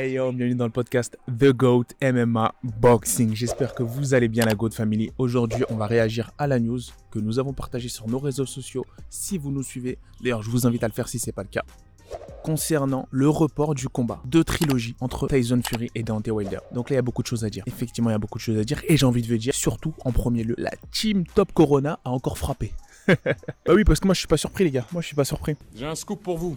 Hey yo, bienvenue dans le podcast The GOAT MMA Boxing. J'espère que vous allez bien la GOAT Family. Aujourd'hui, on va réagir à la news que nous avons partagée sur nos réseaux sociaux si vous nous suivez. D'ailleurs, je vous invite à le faire si c'est pas le cas. Concernant le report du combat de trilogie entre Tyson Fury et Dante Wilder. Donc là, il y a beaucoup de choses à dire. Effectivement, il y a beaucoup de choses à dire. Et j'ai envie de vous dire, surtout en premier lieu, la team Top Corona a encore frappé. bah oui, parce que moi, je suis pas surpris, les gars. Moi, je suis pas surpris. J'ai un scoop pour vous.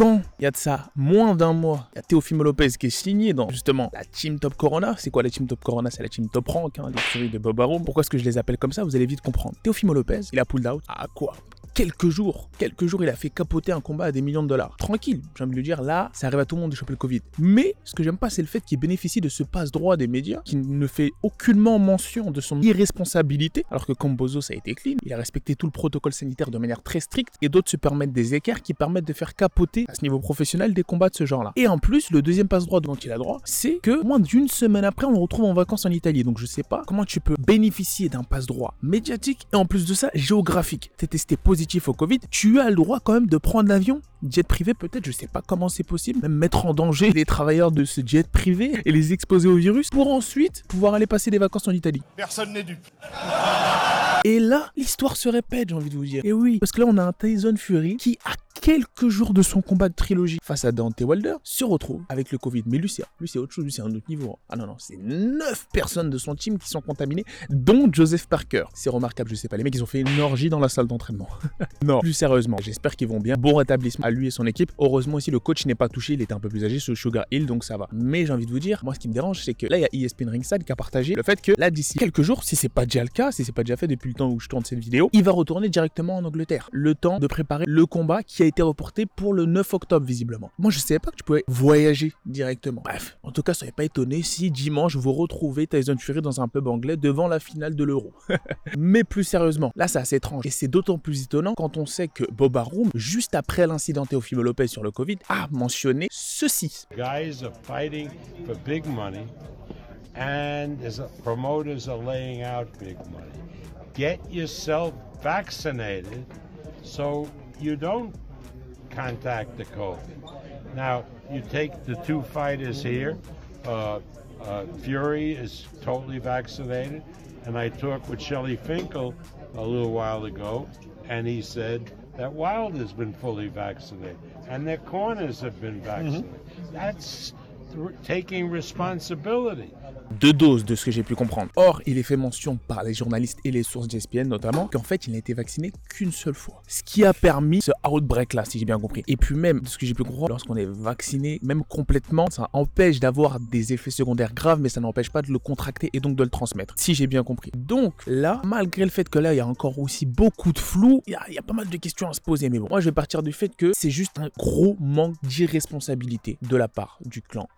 Quand il y a de ça? Moins d'un mois, il y a Teofimo Lopez qui est signé dans justement la Team Top Corona. C'est quoi la Team Top Corona? C'est la Team Top Rank, hein, les séries de Bob Arum. Pourquoi est-ce que je les appelle comme ça? Vous allez vite comprendre. Teofimo Lopez, il a pulled out à quoi? Quelques jours, quelques jours, il a fait capoter un combat à des millions de dollars. Tranquille, j'ai envie de le dire, là, ça arrive à tout le monde de choper le Covid. Mais ce que j'aime pas, c'est le fait qu'il bénéficie de ce passe-droit des médias, qui ne fait aucunement mention de son irresponsabilité, alors que Cambozo, ça a été clean, il a respecté tout le protocole sanitaire de manière très stricte, et d'autres se permettent des écarts qui permettent de faire capoter, à ce niveau professionnel, des combats de ce genre-là. Et en plus, le deuxième passe-droit dont il a droit, c'est que moins d'une semaine après, on le retrouve en vacances en Italie. Donc je sais pas comment tu peux bénéficier d'un passe-droit médiatique, et en plus de ça, géographique. T'es testé positif au Covid, tu as le droit quand même de prendre l'avion, jet privé peut-être, je sais pas comment c'est possible, même mettre en danger les travailleurs de ce jet privé et les exposer au virus pour ensuite pouvoir aller passer des vacances en Italie. Personne n'est dupe. Et là, l'histoire se répète, j'ai envie de vous dire. Et oui, parce que là, on a un Tyson Fury qui, à quelques jours de son combat de trilogie face à Dante Wilder, se retrouve avec le Covid. Mais lui, c'est, lui, c'est autre chose, lui, c'est un autre niveau. Ah non, non, c'est 9 personnes de son team qui sont contaminées, dont Joseph Parker. C'est remarquable, je sais pas. Les mecs, ils ont fait une orgie dans la salle d'entraînement. non, plus sérieusement, j'espère qu'ils vont bien. Bon rétablissement à lui et son équipe. Heureusement aussi, le coach n'est pas touché, il était un peu plus âgé, ce Sugar Hill, donc ça va. Mais j'ai envie de vous dire, moi, ce qui me dérange, c'est que là, il y a ESPN Ringside qui a partagé le fait que là, d'ici quelques jours, si c'est pas déjà le cas, si c'est pas déjà fait depuis le temps où je tourne cette vidéo, il va retourner directement en Angleterre. Le temps de préparer le combat qui a été reporté pour le 9 octobre, visiblement. Moi, je savais pas que tu pouvais voyager directement. Bref, en tout cas, soyez pas étonné si dimanche vous retrouvez Tyson Fury dans un pub anglais devant la finale de l'Euro. Mais plus sérieusement, là, c'est assez étrange. Et c'est d'autant plus étonnant quand on sait que Bob Arum, juste après l'incident Teofimo Lopez sur le Covid, a mentionné ceci. big money and promoters are laying out big money. Get yourself vaccinated so you don't contact the COVID. Now, you take the two fighters here. Uh, uh, Fury is totally vaccinated, and I talked with Shelly Finkel a little while ago, and he said that Wilder's been fully vaccinated, and their corners have been vaccinated. That's th- taking responsibility. deux doses de ce que j'ai pu comprendre. Or, il est fait mention par les journalistes et les sources d'ESPN notamment qu'en fait, il n'a été vacciné qu'une seule fois. Ce qui a permis ce outbreak là, si j'ai bien compris. Et puis même, de ce que j'ai pu comprendre, lorsqu'on est vacciné, même complètement, ça empêche d'avoir des effets secondaires graves, mais ça n'empêche pas de le contracter et donc de le transmettre. Si j'ai bien compris. Donc là, malgré le fait que là, il y a encore aussi beaucoup de flou, il y a, il y a pas mal de questions à se poser. Mais bon, moi, je vais partir du fait que c'est juste un gros manque d'irresponsabilité de la part du clan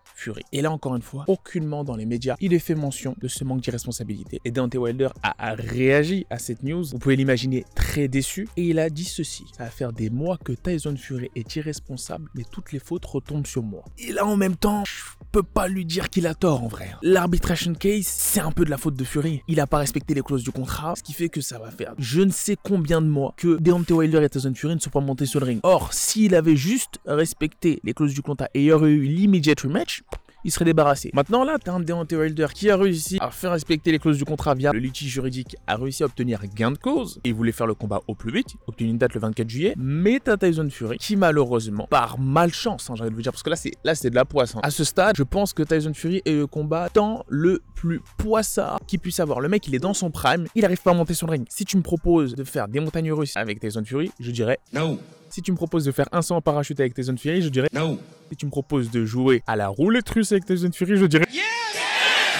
Et là, encore une fois, aucunement dans les médias, il est fait mention de ce manque d'irresponsabilité. Et Dante Wilder a, a réagi à cette news. Vous pouvez l'imaginer très déçu. Et il a dit ceci. Ça va faire des mois que Tyson Fury est irresponsable, mais toutes les fautes retombent sur moi. Et là, en même temps, je peux pas lui dire qu'il a tort en vrai. L'arbitration case, c'est un peu de la faute de Fury. Il a pas respecté les clauses du contrat, ce qui fait que ça va faire je ne sais combien de mois que Deontay Wilder et Tyson Fury ne sont pas montés sur le ring. Or, s'il avait juste respecté les clauses du contrat et il y aurait eu l'immediate rematch, il serait débarrassé. Maintenant là, t'as un Deontay Wilder qui a réussi à faire respecter les clauses du contrat via le litige juridique, a réussi à obtenir gain de cause et voulait faire le combat au plus vite, obtenu une date le 24 juillet. Mais t'as Tyson Fury qui malheureusement, par malchance, hein, j'ai envie de vous dire, parce que là c'est là c'est de la poisse. hein. À ce stade, je pense que Tyson Fury est le combattant le plus poissard qu'il puisse avoir. Le mec, il est dans son prime, il arrive pas à monter le ring. Si tu me proposes de faire des montagnes russes avec Tyson Fury, je dirais No. Si tu me proposes de faire un saut en parachute avec Tyson Fury, je dirais No. si tu me proposes de jouer à la roulette russe avec Tyson Fury, je dirais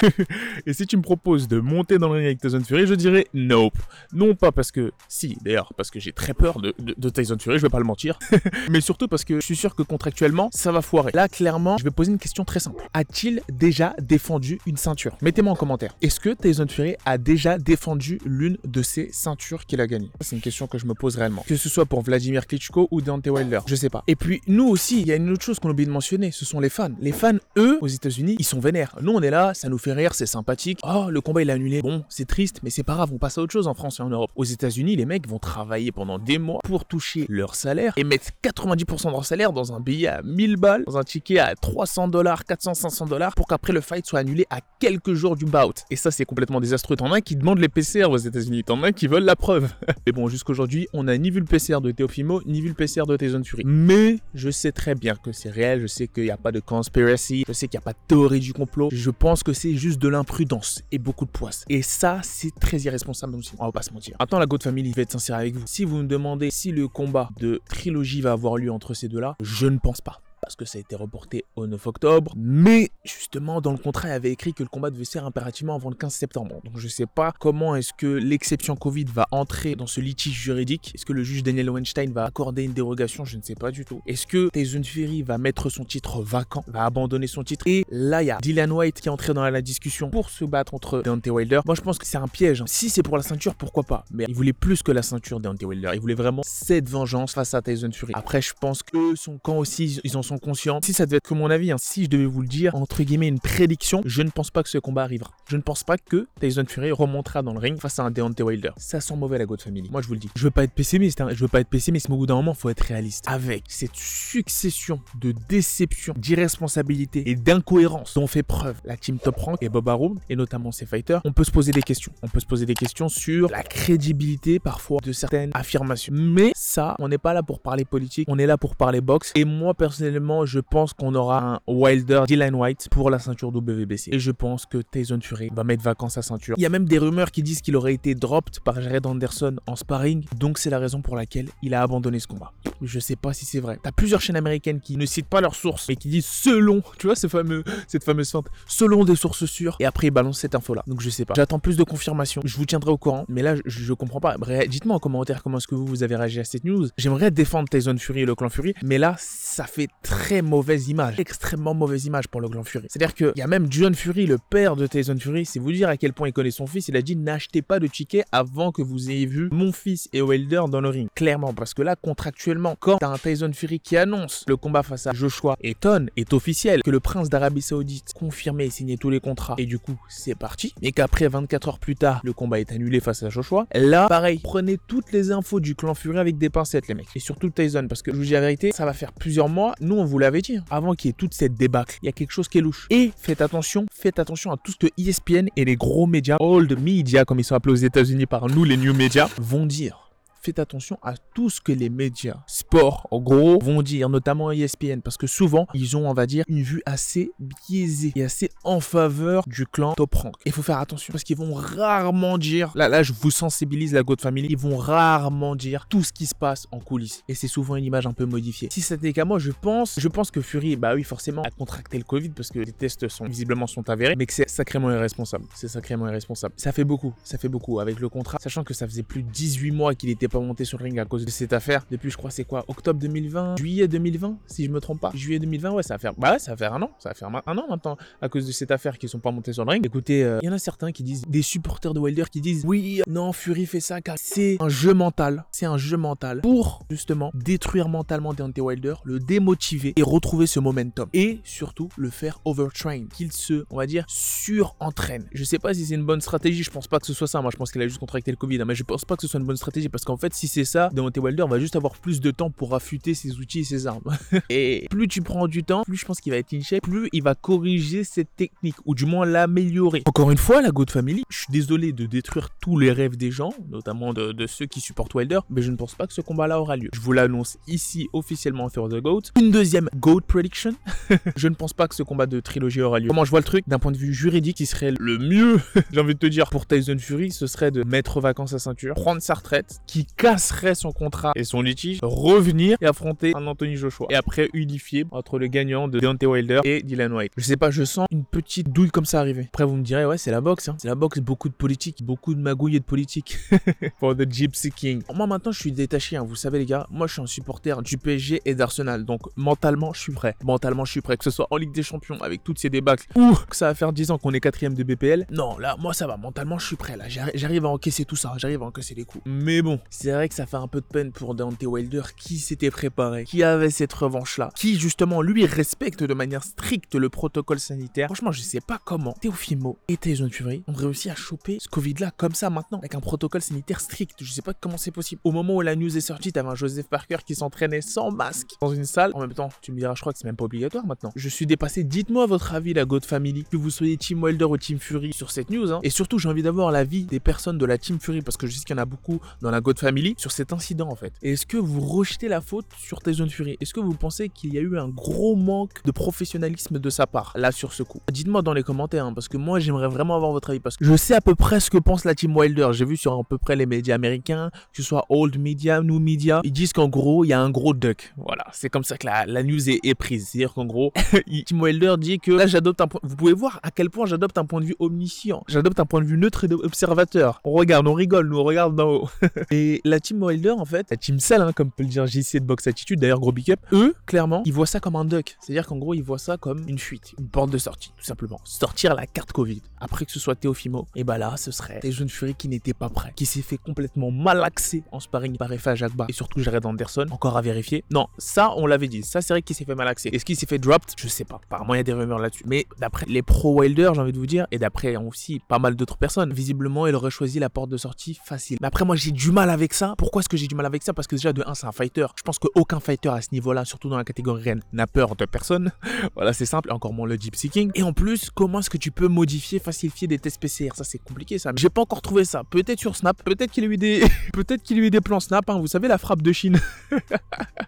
Et si tu me proposes de monter dans le ring avec Tyson Fury, je dirais nope. Non pas parce que, si d'ailleurs, parce que j'ai très peur de, Tyson Fury, je vais pas le mentir, mais surtout parce que je suis sûr que contractuellement, ça va foirer. Là, clairement, je vais poser une question très simple. A-t-il déjà défendu une ceinture? Mettez-moi en commentaire. Est-ce que Tyson Fury a déjà défendu l'une de ces ceintures qu'il a gagnées? C'est une question que je me pose réellement. Que ce soit pour Vladimir Klitschko ou Deontay Wilder, je sais pas. Et puis, nous aussi, il y a une autre chose qu'on oublie de mentionner, ce sont les fans. Les fans, eux, aux États-Unis, ils sont vénères. Nous, on est là, ça nous fait c'est sympathique. Oh, le combat il est annulé. Bon, c'est triste, mais c'est pas grave, on passe à autre chose en France et en Europe. Aux États-Unis, les mecs vont travailler pendant des mois pour toucher leur salaire et mettre 90% de leur salaire dans un billet à 1000 balles, dans un ticket à 300 dollars, 400, 500 dollars pour qu'après le fight soit annulé à quelques jours du bout. Et ça, c'est complètement désastreux. T'en as qui demandent les PCR aux États-Unis, t'en as qui veulent la preuve. Mais bon, jusqu'aujourd'hui, on n'a ni vu le PCR de Teofimo, ni vu le PCR de Tyson Fury. Mais je sais très bien que c'est réel, je sais qu'il n'y a pas de conspiracy, je sais qu'il n'y a pas de théorie du complot. Je pense que c'est juste de l'imprudence et beaucoup de poisse. Et ça, c'est très irresponsable aussi. On va pas se mentir. Attends, la God Family, je vais être sincère avec vous. Si vous me demandez si le combat de trilogie va avoir lieu entre ces deux-là, je ne pense pas parce que ça a été reporté au 9 octobre. Mais justement, dans le contrat, il avait écrit que le combat devait se faire impérativement avant le 15 septembre. Donc je sais pas comment est-ce que l'exception Covid va entrer dans ce litige juridique. Est-ce que le juge Daniel Weinstein va accorder une dérogation? Je ne sais pas du tout. Est-ce que Tyson Fury va mettre son titre vacant, va abandonner son titre? Et là, il y a Dylan White qui est entré dans la discussion pour se battre entre Deontay Wilder. Moi, je pense que c'est un piège. Si c'est pour la ceinture, pourquoi pas? Mais il voulait plus que la ceinture Deontay Wilder. Il voulait vraiment cette vengeance face à Tyson Fury. Après, je pense que son camp aussi, ils en sont conscients. Si ça devait être que mon avis, hein, si je devais vous le dire, entre guillemets, une prédiction, je ne pense pas que ce combat arrivera. Je ne pense pas que Tyson Fury remontera dans le ring face à un Deontay Wilder. Ça sent mauvais la God Family. Moi, je vous le dis. Je veux pas être pessimiste, hein. je veux pas être pessimiste, mais au bout d'un moment, faut être réaliste. Avec cette succession de déceptions, d'irresponsabilité et d'incohérence dont fait preuve la team Top Rank et Bob Arum, et notamment ses fighters, on peut se poser des questions. On peut se poser des questions sur la crédibilité parfois de certaines affirmations. Mais ça, on n'est pas là pour parler politique, on est là pour parler boxe. Et moi, personnellement, je pense qu'on aura un Wilder Dylan White pour la ceinture WBC. Et je pense que Tyson Fury va mettre vacances sa ceinture. Il y a même des rumeurs qui disent qu'il aurait été dropped par Jared Anderson en sparring. Donc c'est la raison pour laquelle il a abandonné ce combat. Je sais pas si c'est vrai. T'as plusieurs chaînes américaines qui ne citent pas leurs sources, mais qui disent selon, tu vois, ce fameux, cette fameuse feinte, selon des sources sûres. Et après, ils balancent cette info-là. Donc je sais pas. J'attends plus de confirmation. Je vous tiendrai au courant. Mais là, je, comprends pas. Dites-moi en commentaire comment est-ce que vous, vous avez réagi à cette news. J'aimerais défendre Tyson Fury et le clan Fury. Mais là, ça fait très mauvaise image. Extrêmement mauvaise image pour le clan Fury. C'est-à-dire qu'il y a même John Fury, le père de Tyson Fury, c'est vous dire à quel point il connaît son fils. Il a dit n'achetez pas de ticket avant que vous ayez vu mon fils et Wilder dans le ring. Clairement, parce que là, contractuellement, quand t'as un Tyson Fury qui annonce le combat face à Joshua et Ton est officiel, que le prince d'Arabie Saoudite confirmé et signé tous les contrats, et du coup, c'est parti, et qu'après 24 heures plus tard, le combat est annulé face à Joshua, là, pareil, prenez toutes les infos du clan Fury avec des pincettes, les mecs. Et surtout Tyson, parce que je vous dis la vérité, ça va faire plusieurs mois, nous on vous l'avait dit, hein, avant qu'il y ait toute cette débâcle, il y a quelque chose qui est louche. Et faites attention, faites attention à tout ce que ESPN et les gros médias, old media comme ils sont appelés aux États-Unis par nous, les new media, vont dire faites attention à tout ce que les médias sport en gros vont dire, notamment ESPN, parce que souvent ils ont, on va dire, une vue assez biaisée et assez en faveur du clan Top Rank. Il faut faire attention parce qu'ils vont rarement dire, là, là, je vous sensibilise la God Family, ils vont rarement dire tout ce qui se passe en coulisses. Et c'est souvent une image un peu modifiée. Si c'était qu'à moi, je pense, je pense que Fury, bah oui, forcément, a contracté le Covid parce que les tests sont visiblement sont avérés, mais que c'est sacrément irresponsable. C'est sacrément irresponsable. Ça fait beaucoup, ça fait beaucoup avec le contrat, sachant que ça faisait plus de 18 mois qu'il était pas monté sur le ring à cause de cette affaire. Depuis, je crois, c'est quoi Octobre 2020 Juillet 2020 Si je me trompe pas. Juillet 2020, ouais, ça va faire. Bah ça va un an. Ça va faire un an maintenant à cause de cette affaire qui sont pas montés sur le ring. Écoutez, il euh, y en a certains qui disent, des supporters de Wilder qui disent Oui, non, Fury fait ça car c'est un jeu mental. C'est un jeu mental pour justement détruire mentalement Deontay Wilder, le démotiver et retrouver ce momentum. Et surtout, le faire overtrain. Qu'il se, on va dire, surentraîne. Je sais pas si c'est une bonne stratégie. Je pense pas que ce soit ça. Moi, je pense qu'il a juste contracté le Covid. Hein, mais je pense pas que ce soit une bonne stratégie parce qu'en fait, si c'est ça, Deontay Wilder va juste avoir plus de temps pour affûter ses outils et ses armes. et plus tu prends du temps, plus je pense qu'il va être in shape, plus il va corriger cette technique, ou du moins l'améliorer. Encore une fois, la God Family, je suis désolé de détruire tous les rêves des gens, notamment de, ceux qui supportent Wilder, mais je ne pense pas que ce combat-là aura lieu. Je vous l'annonce ici officiellement sur The GOAT. Une deuxième GOAT prediction. je ne pense pas que ce combat de trilogie aura lieu. Comment je vois le truc? D'un point de vue juridique, qui serait le mieux, j'ai envie de te dire, pour Tyson Fury, ce serait de mettre vacances à ceinture, prendre sa retraite, qui casserait son contrat et son litige, revenir et affronter un Anthony Joshua. Et après unifier entre le gagnant de Deontay Wilder et Dylan White. Je sais pas, je sens une petite douille comme ça arriver. Après vous me direz, ouais, c'est la boxe, hein. c'est la boxe, beaucoup de politique, beaucoup de magouilles et de politique. For the Gypsy King. Moi maintenant je suis détaché, hein. vous savez les gars, moi je suis un supporter du PSG et d'Arsenal. Donc mentalement je suis prêt. Mentalement je suis prêt, que ce soit en Ligue des Champions avec toutes ces débâcles ou que ça va faire 10 ans qu'on est quatrième de BPL. Non, là moi ça va, mentalement je suis prêt là. J'arrive à encaisser tout ça, j'arrive à encaisser les coups. Mais bon, c'est vrai que ça fait un peu de peine pour Dante Wilder qui s'était préparé, qui avait cette revanche-là, qui justement lui respecte de manière stricte le protocole sanitaire. Franchement, je sais pas comment Teofimo et Tyson Fury ont réussi à choper ce Covid-là comme ça maintenant, avec un protocole sanitaire strict. Je sais pas comment c'est possible. Au moment où la news est sortie, t'avais un Joseph Parker qui s'entraînait sans masque dans une salle. En même temps, tu me diras, je crois que c'est même pas obligatoire maintenant. Je suis dépassé. Dites-moi votre avis, la God Family, que vous soyez Team Wilder ou Team Fury sur cette news. Hein. Et surtout, j'ai envie d'avoir l'avis des personnes de la Team Fury parce que je sais qu'il y en a beaucoup dans la God Family sur cet incident en fait. Est-ce que vous rejetez la faute sur Tyson Fury? Est-ce que vous pensez qu'il y a eu un gros manque de professionnalisme de sa part là sur ce coup? Dites-moi dans les commentaires hein, parce que moi j'aimerais vraiment avoir votre avis parce que je sais à peu près ce que pense la Team Wilder. J'ai vu sur à peu près les médias américains, que ce soit old media, new media, ils disent qu'en gros il y a un gros duck. Voilà, c'est comme ça que la, la news est, est prise. C'est-à-dire qu'en gros, Team Wilder dit que là j'adopte un point. Vous pouvez voir à quel point j'adopte un point de vue omniscient. J'adopte un point de vue neutre et observateur. On regarde, on rigole, nous on regarde d'en haut. et la Team Wilder en fait, la Team Cell, hein, comme peut le dire JC de Box Attitude, d'ailleurs gros big up, eux clairement ils voient ça comme un duck. C'est-à-dire qu'en gros ils voient ça comme une fuite, une porte de sortie tout simplement. Sortir la carte Covid. Après que ce soit Teofimo, et bah là ce serait des jeunes Fury qui n'étaient pas prêts, qui s'est fait complètement malaxer en sparring par Efa Jagba et surtout Jared Anderson. Encore à vérifier. Non, ça on l'avait dit. Ça c'est vrai qu'il s'est fait malaxer. Est-ce qu'il s'est fait dropped? Je sais pas. Apparemment il y a des rumeurs là-dessus. Mais d'après les pro Wilder, j'ai envie de vous dire, et d'après aussi pas mal d'autres personnes, visiblement il aurait choisi la porte de sortie facile. Mais après moi j'ai du mal avec ça? Pourquoi est-ce que j'ai du mal avec ça? Parce que déjà de 1 c'est un fighter. Je pense qu'aucun fighter à ce niveau-là, surtout dans la catégorie reine, n'a peur de personne. voilà c'est simple. Encore moins le Gypsy King. Et en plus, comment est-ce que tu peux modifier, facilifier des tests PCR Ça c'est compliqué ça. J'ai pas encore trouvé ça. Peut-être sur Snap, peut-être qu'il a eu des, peut-être qu'il a eu des plans Snap. Hein. Vous savez la frappe de Chine.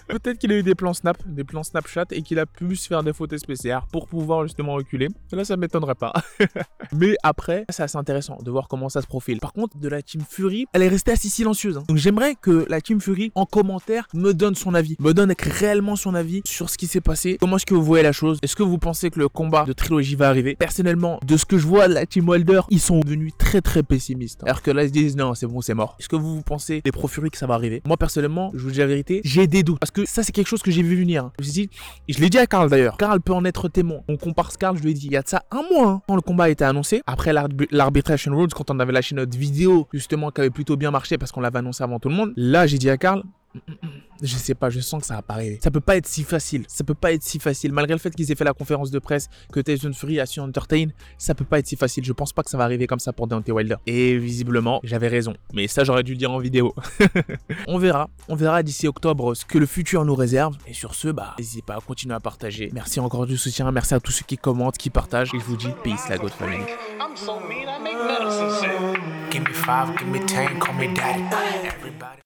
peut-être qu'il a eu des plans Snap, des plans Snapchat et qu'il a pu se faire des fautes PCR pour pouvoir justement reculer. Là ça m'étonnerait pas. Mais après, c'est assez intéressant de voir comment ça se profile. Par contre, de la Team Fury, elle est restée assez silencieuse. hein. Donc j'aimerais que la Team Fury, en commentaire, me donne son avis. Me donne réellement son avis sur ce qui s'est passé. Comment est-ce que vous voyez la chose? Est-ce que vous pensez que le combat de trilogie va arriver? Personnellement, de ce que je vois la Team Wilder, ils sont devenus très très pessimistes. Alors que là, ils se disent non, c'est bon, c'est mort. Est-ce que vous, vous pensez, les pro Fury, que ça va arriver? Moi, personnellement, je vous dis la vérité, j'ai des doutes. Parce que ça, c'est quelque chose que j'ai vu venir. Je je l'ai dit à Karl d'ailleurs. Karl peut en être témoin. On compare Karl, je lui ai dit, il y a de ça un mois hein, quand le combat a été annoncé. Après l'arbi- l'arbitration rules, quand on avait lâché notre vidéo, justement, qui avait plutôt bien marché parce qu'on l'avait annoncé avant tout le monde. Là, j'ai dit à Karl, je sais pas, je sens que ça va pas arriver. Ça peut pas être si facile. Ça peut pas être si facile. Malgré le fait qu'ils aient fait la conférence de presse, que Tyson Fury a su entertain, ça peut pas être si facile. Je pense pas que ça va arriver comme ça pour Deontay Wilder. Et visiblement, j'avais raison. Mais ça, j'aurais dû le dire en vidéo. on verra. On verra d'ici octobre ce que le futur nous réserve. Et sur ce, bah, n'hésitez pas à continuer à partager. Merci encore du soutien. Merci à tous ceux qui commentent, qui partagent. Et je vous dis, peace, la God Family. I'm so mean, I make medicine sick. Give me five, give me ten, call me daddy. Everybody.